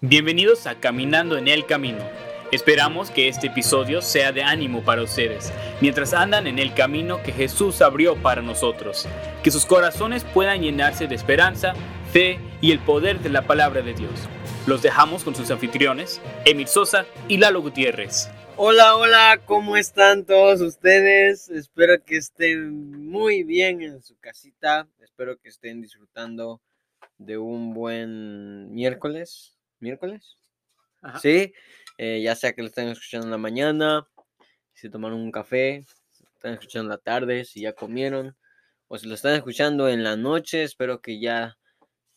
Bienvenidos a Caminando en el Camino. Esperamos que este episodio sea de ánimo para ustedes, mientras andan en el camino que Jesús abrió para nosotros. Que sus corazones puedan llenarse de esperanza, fe y el poder de la palabra de Dios. Los dejamos con sus anfitriones, Emil Sosa y Lalo Gutiérrez. Hola, hola, ¿cómo están todos ustedes? Espero que estén muy bien en su casita. Espero que estén disfrutando de un buen miércoles. ¿Miércoles? Ajá. Sí, eh, ya sea que lo estén escuchando en la mañana, si tomaron un café, si lo están escuchando en la tarde, si ya comieron, o si lo están escuchando en la noche, espero que ya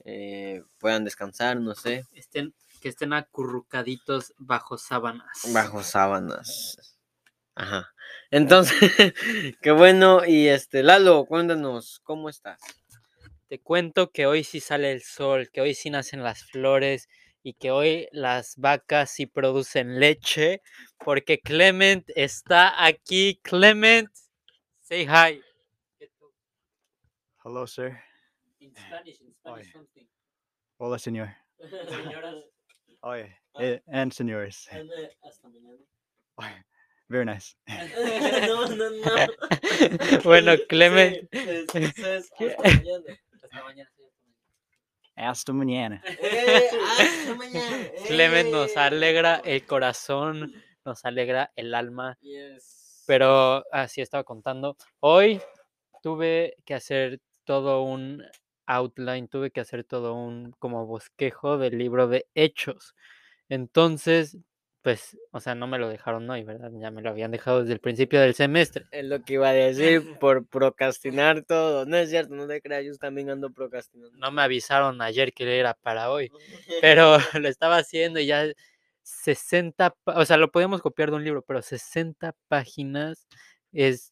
eh, puedan descansar, no sé, estén, que estén acurrucaditos bajo sábanas. bajo sábanas. Ajá. Entonces, qué bueno. Y este, Lalo, cuéntanos, ¿cómo estás? Te cuento que hoy sí sale el sol, que hoy sí nacen las flores y que hoy las vacas sí producen leche, porque Clement está aquí. Clement, say hi. Hello, sir. In Spanish, in Spanish Oy. something. Hola, señor. Señoras, Oye, Ah. eh, and senores. hasta mañana. Oye, very nice. no, no, no. Bueno, Clement. Sí, es- es hasta mañana. Hasta mañana. Hasta mañana. Eh, hasta mañana. Clement nos eh. alegra el corazón, nos alegra el alma. Yes. Pero así estaba contando. Hoy tuve que hacer todo un outline, tuve que hacer todo un como bosquejo del libro de Hechos. Entonces, pues, o sea, no me lo dejaron hoy, ¿verdad? Ya me lo habían dejado desde el principio del semestre. Es lo que iba a decir por procrastinar todo. No es cierto, no te creas, yo también ando procrastinando. No me avisaron ayer que era para hoy, pero lo estaba haciendo y ya 60, pa- o sea, lo podíamos copiar de un libro, pero 60 páginas es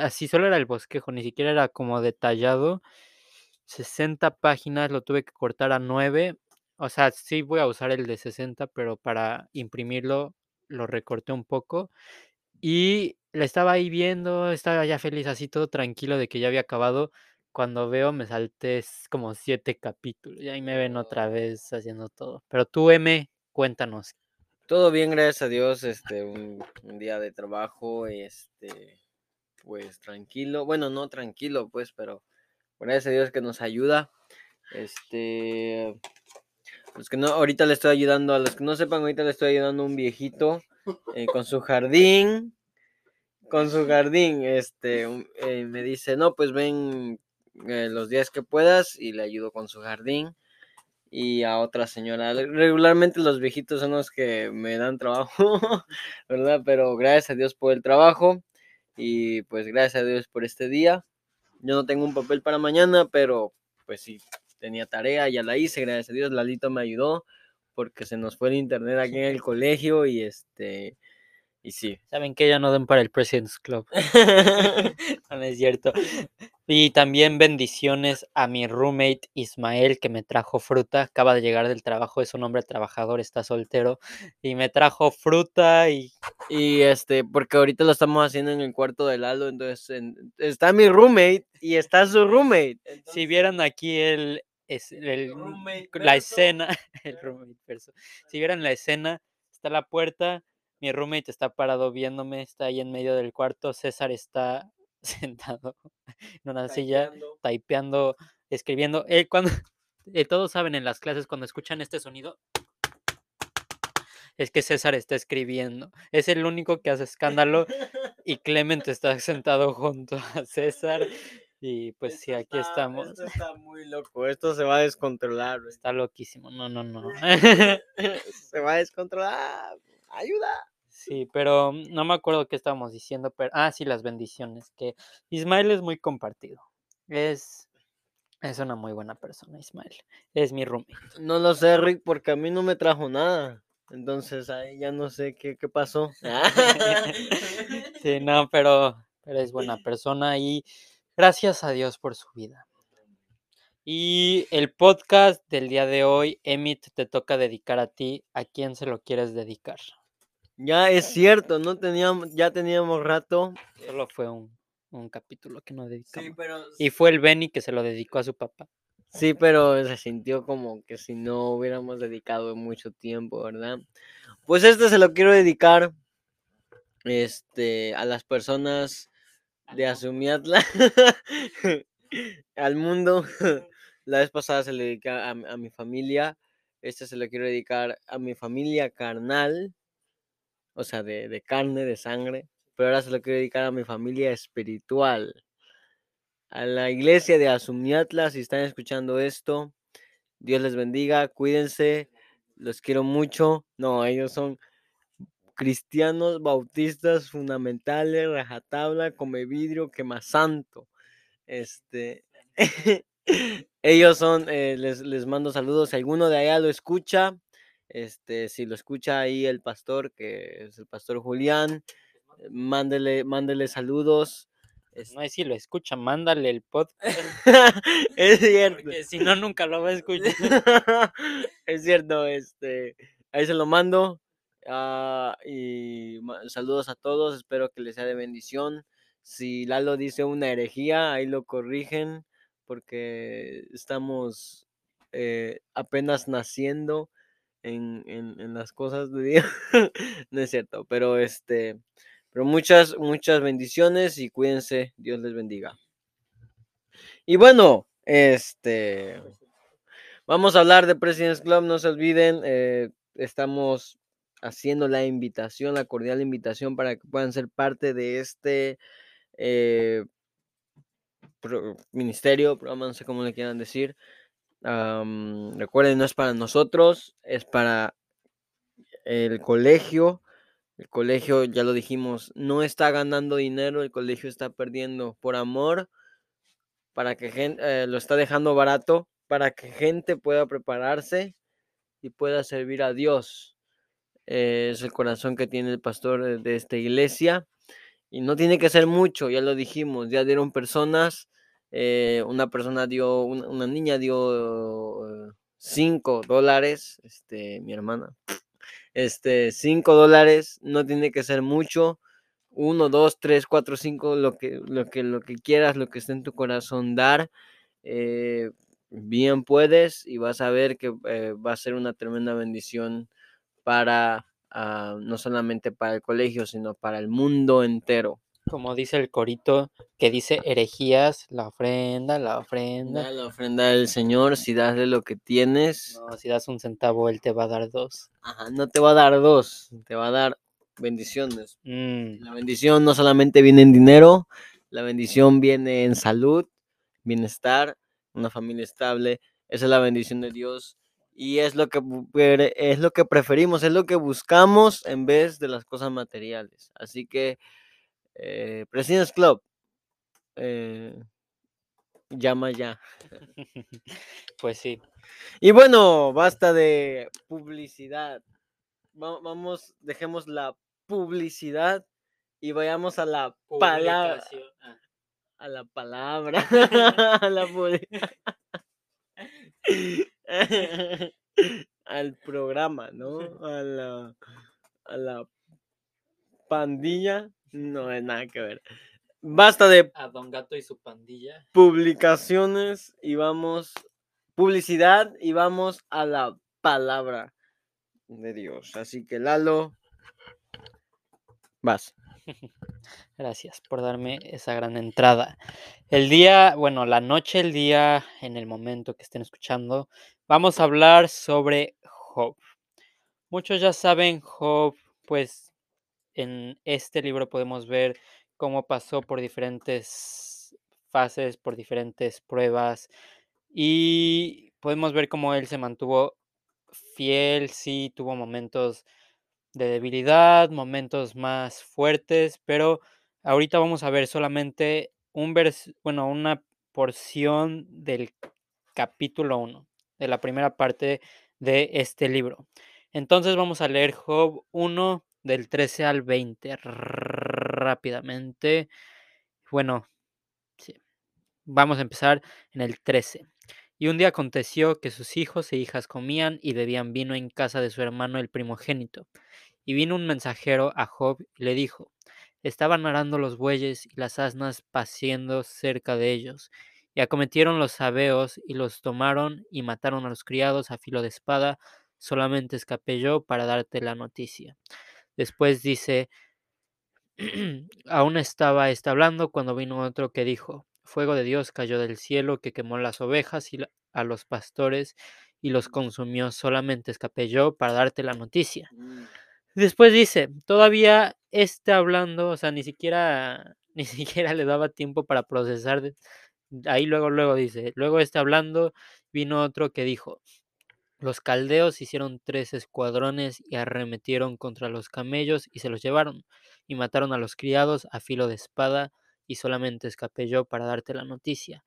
así solo era el bosquejo, ni siquiera era como detallado. 60 páginas lo tuve que cortar a 9. O sea, sí voy a usar el de 60, pero para imprimirlo lo recorté un poco. Y la estaba ahí viendo, estaba ya feliz, así todo tranquilo de que ya había acabado. Cuando veo, me salté como siete capítulos. Y ahí me ven otra vez haciendo todo. Pero tú, M, cuéntanos. Todo bien, gracias a Dios. Este, un, un día de trabajo, este, pues tranquilo. Bueno, no tranquilo, pues, pero gracias a Dios que nos ayuda. Este, los que no, ahorita le estoy ayudando, a los que no sepan, ahorita le estoy ayudando a un viejito eh, con su jardín. Con su jardín, este, eh, me dice, no, pues ven eh, los días que puedas y le ayudo con su jardín y a otra señora. Regularmente los viejitos son los que me dan trabajo, ¿verdad? Pero gracias a Dios por el trabajo y pues gracias a Dios por este día. Yo no tengo un papel para mañana, pero pues sí, tenía tarea, ya la hice, gracias a Dios. Lalito me ayudó porque se nos fue el internet aquí en el colegio y este, y sí. Saben que ya no den para el President's Club. No, es cierto. Y también bendiciones a mi roommate Ismael que me trajo fruta. Acaba de llegar del trabajo, es un hombre trabajador, está soltero. Y me trajo fruta y Y este, porque ahorita lo estamos haciendo en el cuarto de Lalo, entonces en- está mi roommate y está su roommate. si vieran aquí el, es, el- la escena, el roommate verso. Si vieran la escena, está la puerta, mi roommate está parado viéndome, está ahí en medio del cuarto, César está sentado en una silla Typeando. typeando, escribiendo. Él cuando eh, todos saben en las clases cuando escuchan este sonido es que César está escribiendo. Es el único que hace escándalo y Clement está sentado junto a César y pues sí, Esto aquí está- estamos. Esto está muy loco, esto se va a descontrolar. Está loquísimo. No, no, no. se va a descontrolar. Ayuda. Sí, pero no me acuerdo qué estábamos diciendo, pero ah, sí, las bendiciones, que Ismael es muy compartido. Es es una muy buena persona, Ismael. Es mi roommate. No lo sé, Rick, porque a mí no me trajo nada. Entonces ahí ya no sé qué, qué pasó. Sí, no, pero, pero es buena persona y gracias a Dios por su vida. Y el podcast del día de hoy, Emit, te toca dedicar a ti. ¿A quién se lo quieres dedicar? ya es cierto, no teníamos, ya teníamos rato. Solo fue un, un capítulo que no dedicamos. pero Y fue el Benny que se lo dedicó a su papá. Sí, pero se sintió como que si no hubiéramos dedicado mucho tiempo, ¿verdad? Pues este se lo quiero dedicar este, a las personas de Azumiatla, al mundo. La vez pasada se le dediqué a, a mi familia. Este se lo quiero dedicar a mi familia carnal, o sea, de, de carne, de sangre. Pero ahora se lo quiero dedicar a mi familia espiritual. A la iglesia de Azumiatla, si están escuchando esto, Dios les bendiga, cuídense, los quiero mucho. No, ellos son cristianos bautistas fundamentales, rajatabla, come vidrio, quema santo. Este, ellos son, eh, les, les mando saludos. Si alguno de allá lo escucha, este, si lo escucha ahí el pastor, que es el pastor Julián, mándele, mándele saludos. Es- No es si lo escucha, mándale el podcast. es cierto. Porque si no, nunca lo va a escuchar. es cierto, este, ahí se lo mando. Ah, y saludos a todos, espero que les sea de bendición. Si Lalo dice una herejía, ahí lo corrigen, porque estamos eh, apenas naciendo en, en- en las cosas de Dios. no es cierto, pero este, pero muchas, muchas bendiciones y cuídense, Dios les bendiga. Y bueno, este, vamos a hablar de President's Club, no se olviden, eh, estamos haciendo la invitación, la cordial invitación para que puedan ser parte de este eh, ministerio, programa, no sé cómo le quieran decir. Recuerden, no es para nosotros, es para el colegio. El colegio, ya lo dijimos, no está ganando dinero, el colegio está perdiendo por amor, para que gente, lo está dejando barato, para que gente pueda prepararse y pueda servir a Dios. Eh, es el corazón que tiene el pastor de- de esta iglesia. Y no tiene que ser mucho, ya lo dijimos, ya dieron personas, eh, una persona dio, una, niña dio eh, cinco dólares, este, mi hermana, este, cinco dólares, no tiene que ser mucho, uno, dos, tres, cuatro, cinco, lo que, lo que, lo que quieras, lo que esté en tu corazón dar, eh, bien puedes y vas a ver que eh, va a ser una tremenda bendición para ah, no solamente para el colegio, sino para el mundo entero. Como dice el corito que dice herejías, la ofrenda, la ofrenda. Da la ofrenda del Señor, si dasle lo que tienes, No, si das un centavo, él te va a dar dos. ajá, no te va a dar dos, te va a dar bendiciones. Mm, La bendición no solamente viene en dinero, la bendición viene en salud, bienestar, una familia estable. Esa es la bendición de Dios y es lo que es lo que preferimos, es lo que buscamos en vez de las cosas materiales. Así que eh, President's Club eh, llama ya. pues sí. Y bueno, basta de publicidad. Va- vamos, dejemos la publicidad y vayamos a la palabra. Ah, A la palabra. a la Al programa, ¿no? A la, a la pandilla. No es nada que ver. Basta de A Don Gato y su pandilla. publicaciones y vamos. Publicidad y vamos a la palabra de Dios. Así que Lalo. Vas. Gracias por darme esa gran entrada. El día, bueno, la noche, el día, en el momento que estén escuchando, vamos a hablar sobre Job. Muchos ya saben, Job, pues en este libro podemos ver cómo pasó por diferentes fases, por diferentes pruebas y podemos ver cómo él se mantuvo fiel, sí, tuvo momentos de debilidad, momentos más fuertes, pero ahorita vamos a ver solamente un vers bueno, una porción del capítulo 1, de la primera parte de este libro. Entonces vamos a leer Job 1 del 13 al 20 rápidamente. Bueno, sí. Vamos a empezar en el 13. Y un día aconteció que sus hijos e hijas comían y bebían vino en casa de su hermano el primogénito. Y vino un mensajero a Job y le dijo, estaban arando los bueyes y las asnas paciendo cerca de ellos, Y acometieron los sabeos y los tomaron y mataron a los criados a filo de espada. Solamente escapé yo para darte la noticia. Después dice, aún estaba este hablando cuando vino otro que dijo, fuego de Dios cayó del cielo que quemó las ovejas y la- a los pastores y los consumió. Solamente escapé yo para darte la noticia. Mm, Después dice, todavía está hablando, o sea, ni siquiera, ni siquiera le daba tiempo para procesar. Ahí luego, luego dice, luego está hablando, vino otro que dijo, los caldeos hicieron tres escuadrones y arremetieron contra los camellos y se los llevaron, y mataron a los criados a filo de espada, y solamente escapé yo para darte la noticia.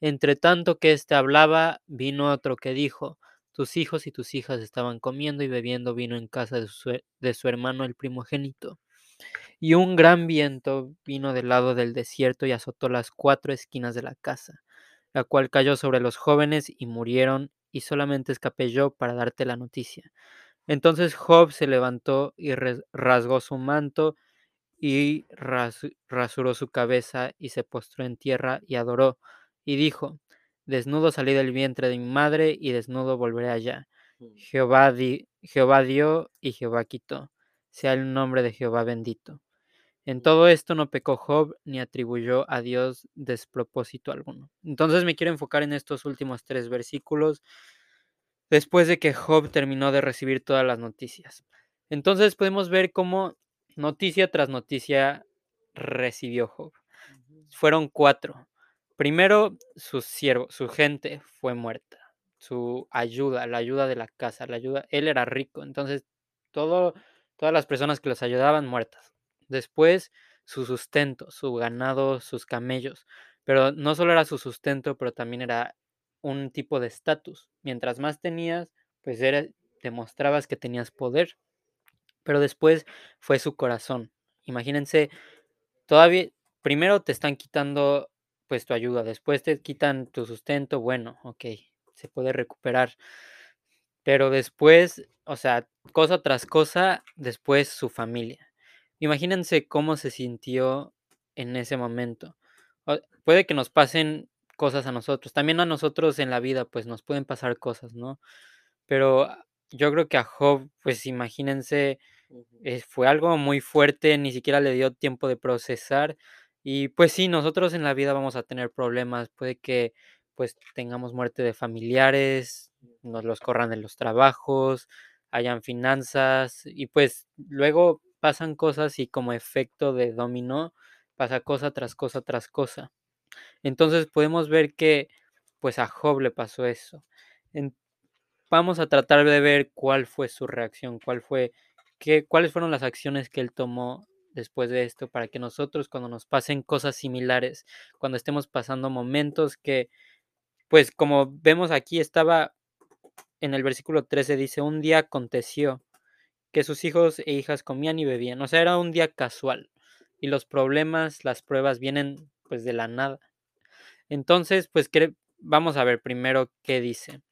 Entre tanto que éste hablaba, vino otro que dijo, tus hijos y tus hijas estaban comiendo y bebiendo vino en casa de su, de su hermano el primogénito. Y un gran viento vino del lado del desierto y azotó las cuatro esquinas de la casa, la cual cayó sobre los jóvenes y murieron, y solamente escapé yo para darte la noticia. Entonces Job se levantó y rasgó su manto y ras- rasuró su cabeza y se postró en tierra y adoró, y dijo, Desnudo salí del vientre de mi madre y desnudo volveré allá. mm. Jehová, di- Jehová dio y Jehová quitó. Sea el nombre de Jehová bendito. En todo esto no pecó Job ni atribuyó a Dios despropósito alguno. Entonces me quiero enfocar en estos últimos tres versículos después de que Job terminó de recibir todas las noticias. Entonces podemos ver cómo noticia tras noticia recibió Job. Fueron cuatro. Primero, su siervo, su gente fue muerta. Su ayuda, la ayuda de la casa, la ayuda. Él era rico, entonces todo, todas las personas que los ayudaban muertas. Después, su sustento, su ganado, sus camellos. Pero no solo era su sustento, pero también era un tipo de estatus. Mientras más tenías, pues era, demostrabas que tenías poder. Pero después fue su corazón. Imagínense, todavía, primero te están quitando pues tu ayuda, después te quitan tu sustento, bueno, ok, se puede recuperar. Pero después, o sea, cosa tras cosa, después su familia. Imagínense cómo se sintió en ese momento. O- puede que nos pasen cosas a nosotros, también a nosotros en la vida, pues nos pueden pasar cosas, ¿no? Pero ah, yo creo que a Job, pues imagínense, eh, fue algo muy fuerte, ni siquiera le dio tiempo de procesar. Y pues sí, nosotros en la vida vamos a tener problemas, puede que pues tengamos muerte de familiares, nos los corran de los trabajos, hayan finanzas y pues luego pasan cosas y como efecto de dominó pasa cosa tras cosa tras cosa. Entonces podemos ver que pues a Job le pasó eso. En- vamos a tratar de ver cuál fue su reacción, cuál fue, qué, cuáles fueron las acciones que él tomó después de esto para que nosotros cuando nos pasen cosas similares, cuando estemos pasando momentos que, pues como vemos aquí, estaba en el versículo 13, dice, un día aconteció que sus hijos e hijas comían y bebían, o sea, era un día casual y los problemas, las pruebas vienen pues de la nada. Entonces, pues vamos a ver primero qué dice.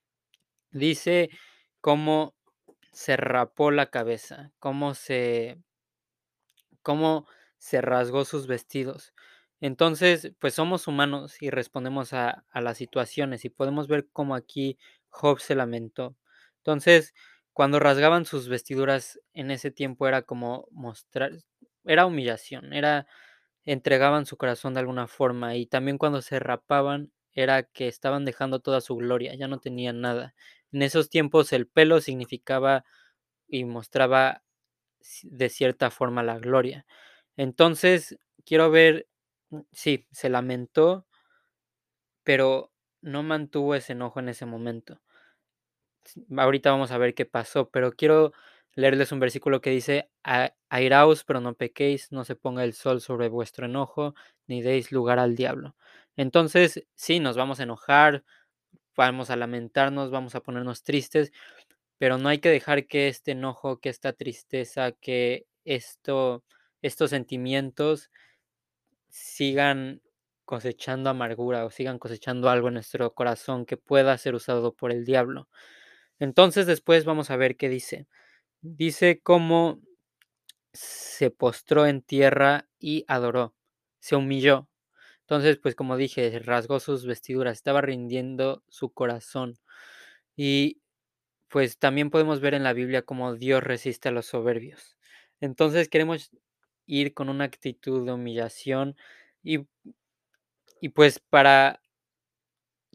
Dice cómo se rapó la cabeza, cómo se, cómo se rasgó sus vestidos. Entonces, pues somos humanos y respondemos a, a las situaciones y podemos ver cómo aquí Job se lamentó. Entonces, cuando rasgaban sus vestiduras en ese tiempo era como mostrar, era humillación, era entregaban su corazón de alguna forma y también cuando se rapaban era que estaban dejando toda su gloria, ya no tenían nada. En esos tiempos el pelo significaba y mostraba de cierta forma la gloria. Entonces, quiero ver, mm, sí, se lamentó, pero no mantuvo ese enojo en ese momento. Ahorita vamos a ver qué pasó, pero quiero leerles un versículo que dice, "A- airaos, pero no pequéis, no se ponga el sol sobre vuestro enojo, ni deis lugar al diablo. Entonces, sí, nos vamos a enojar, vamos a lamentarnos, vamos a ponernos tristes, pero no hay que dejar que este enojo, que esta tristeza, que esto, estos sentimientos sigan cosechando amargura o sigan cosechando algo en nuestro corazón que pueda ser usado por el diablo. Entonces después vamos a ver qué dice. Dice cómo se postró en tierra y adoró, se humilló. Entonces, pues como dije, rasgó sus vestiduras, estaba rindiendo su corazón. Y pues también podemos ver en la Biblia cómo Dios resiste a los soberbios. Entonces queremos ir con una actitud de humillación y, y pues para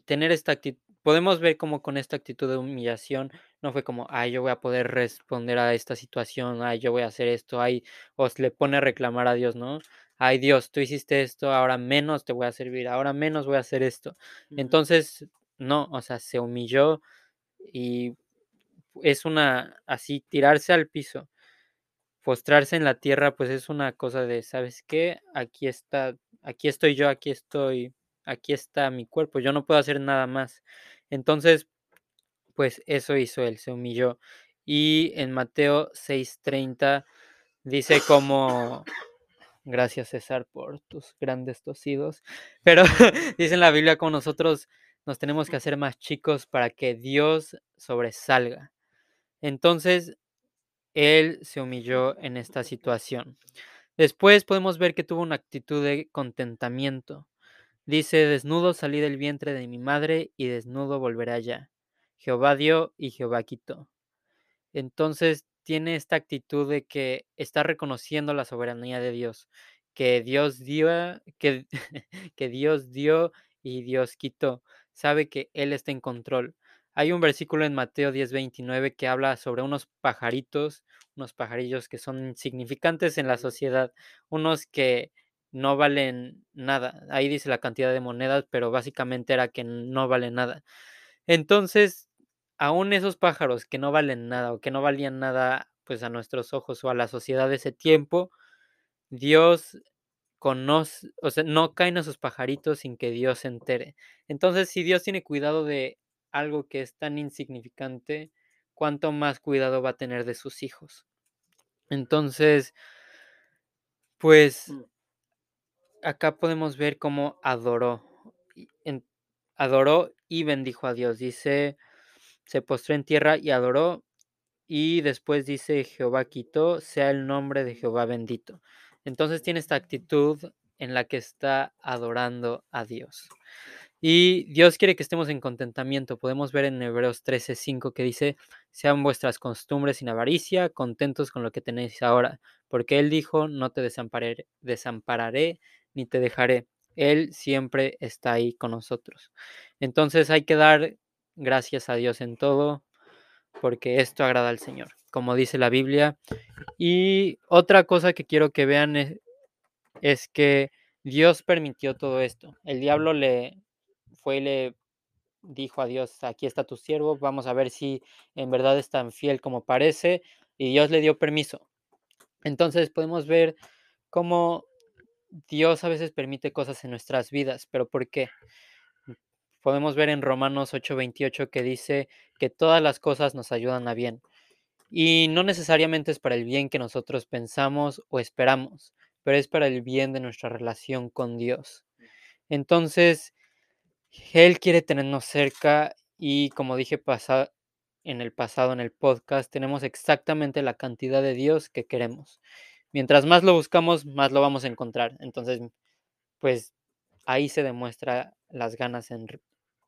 tener esta actitud, podemos ver cómo con esta actitud de humillación no fue como, ay, yo voy a poder responder a esta situación, ay, yo voy a hacer esto, ay, os le pone a reclamar a Dios, ¿no? Ay, Dios, tú hiciste esto, ahora menos te voy a servir, ahora menos voy a hacer esto. Entonces, no, o sea, se humilló y es una, así, tirarse al piso, postrarse en la tierra, pues es una cosa de, ¿sabes qué? Aquí está, aquí estoy yo, aquí estoy, aquí está mi cuerpo, yo no puedo hacer nada más. Entonces, pues eso hizo él, se humilló. Y en Mateo 6:30 dice como, gracias César por tus grandes tosidos, pero dice en la Biblia como nosotros nos tenemos que hacer más chicos para que Dios sobresalga. Entonces, él se humilló en esta situación. Después podemos ver que tuvo una actitud de contentamiento. Dice, desnudo salí del vientre de mi madre y desnudo volveré allá. Jehová dio y Jehová quitó. Entonces tiene esta actitud de que está reconociendo la soberanía de Dios, que Dios dio, que, que Dios dio y Dios quitó. Sabe que Él está en control. Hay un versículo en Mateo 10:29 que habla sobre unos pajaritos, unos pajarillos que son insignificantes en la sociedad, unos que no valen nada. Ahí dice la cantidad de monedas, pero básicamente era que no valen nada. Entonces, aún esos pájaros que no valen nada o que no valían nada pues a nuestros ojos o a la sociedad de ese tiempo, Dios conoce, o sea, no caen a sus pajaritos sin que Dios se entere. Entonces, si Dios tiene cuidado de algo que es tan insignificante, cuánto más cuidado va a tener de sus hijos. Entonces, pues acá podemos ver cómo adoró, adoró y bendijo a Dios. Dice, se postró en tierra y adoró, y después dice, Jehová quitó, sea el nombre de Jehová bendito. Entonces tiene esta actitud en la que está adorando a Dios. Y Dios quiere que estemos en contentamiento. Podemos ver en Hebreos 13:5 que dice, sean vuestras costumbres sin avaricia, contentos con lo que tenéis ahora, porque Él dijo, no te desampararé, desampararé ni te dejaré. Él siempre está ahí con nosotros. Entonces hay que dar gracias a Dios en todo, porque esto agrada al Señor, como dice la Biblia. Y otra cosa que quiero que vean es, es que Dios permitió todo esto. El diablo le fue y le dijo a Dios, aquí está tu siervo, vamos a ver si en verdad es tan fiel como parece, y Dios le dio permiso. Entonces podemos ver cómo Dios a veces permite cosas en nuestras vidas, pero ¿por qué? Podemos ver en Romanos 8:28 que dice que todas las cosas nos ayudan a bien. Y no necesariamente es para el bien que nosotros pensamos o esperamos, pero es para el bien de nuestra relación con Dios. Entonces, Él quiere tenernos cerca y como dije en el pasado en el podcast, tenemos exactamente la cantidad de Dios que queremos. Mientras más lo buscamos, más lo vamos a encontrar. Entonces, pues ahí se demuestra las ganas en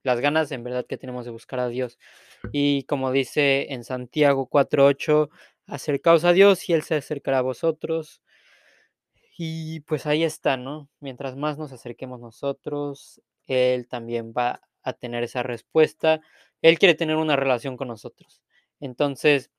las ganas en verdad que tenemos de buscar a Dios. Y como dice en Santiago 4:8, acercaos a Dios y él se acercará a vosotros. Y pues ahí está, ¿no? Mientras más nos acerquemos nosotros, él también va a tener esa respuesta. Él quiere tener una relación con nosotros. Entonces,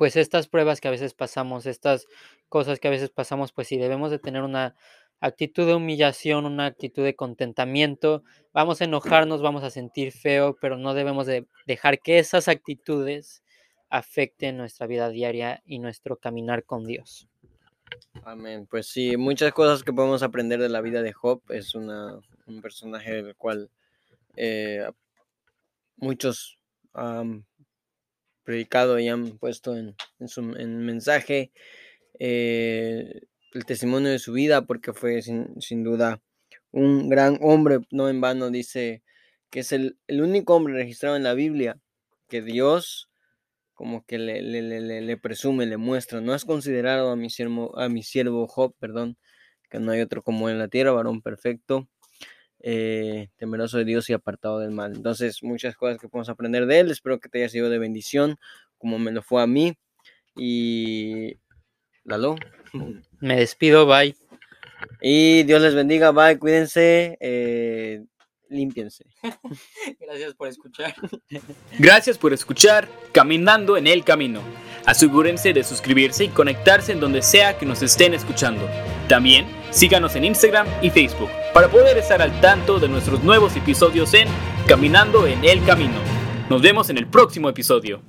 pues estas pruebas que a veces pasamos, estas cosas que a veces pasamos, pues si debemos de tener una actitud de humillación, una actitud de contentamiento, vamos a enojarnos, vamos a sentir feo, pero no debemos de dejar que esas actitudes afecten nuestra vida diaria y nuestro caminar con Dios. Amén. Pues sí, muchas cosas que podemos aprender de la vida de Job. Es una, un personaje del cual eh, muchos predicado y han puesto en, su mensaje eh, el testimonio de su vida, porque fue sin, sin, duda un gran hombre. No en vano dice que es el, el único hombre registrado en la Biblia que Dios como que le, le, le, le, presume, le muestra, no has considerado a mi siervo, a mi siervo Job, perdón, que no hay otro como en la tierra, varón perfecto, eh, temeroso de Dios y apartado del mal. Entonces, muchas cosas que podemos aprender de él. Espero que te haya sido de bendición, como me lo fue a mí. Y Lalo. Me despido, bye. Y Dios les bendiga, bye, cuídense, eh, límpiense. Gracias por escuchar. Gracias por escuchar Caminando en el Camino. Asegúrense de suscribirse y conectarse en donde sea que nos estén escuchando. También síganos en Instagram y Facebook para poder estar al tanto de nuestros nuevos episodios en Caminando en el Camino. Nos vemos en el próximo episodio.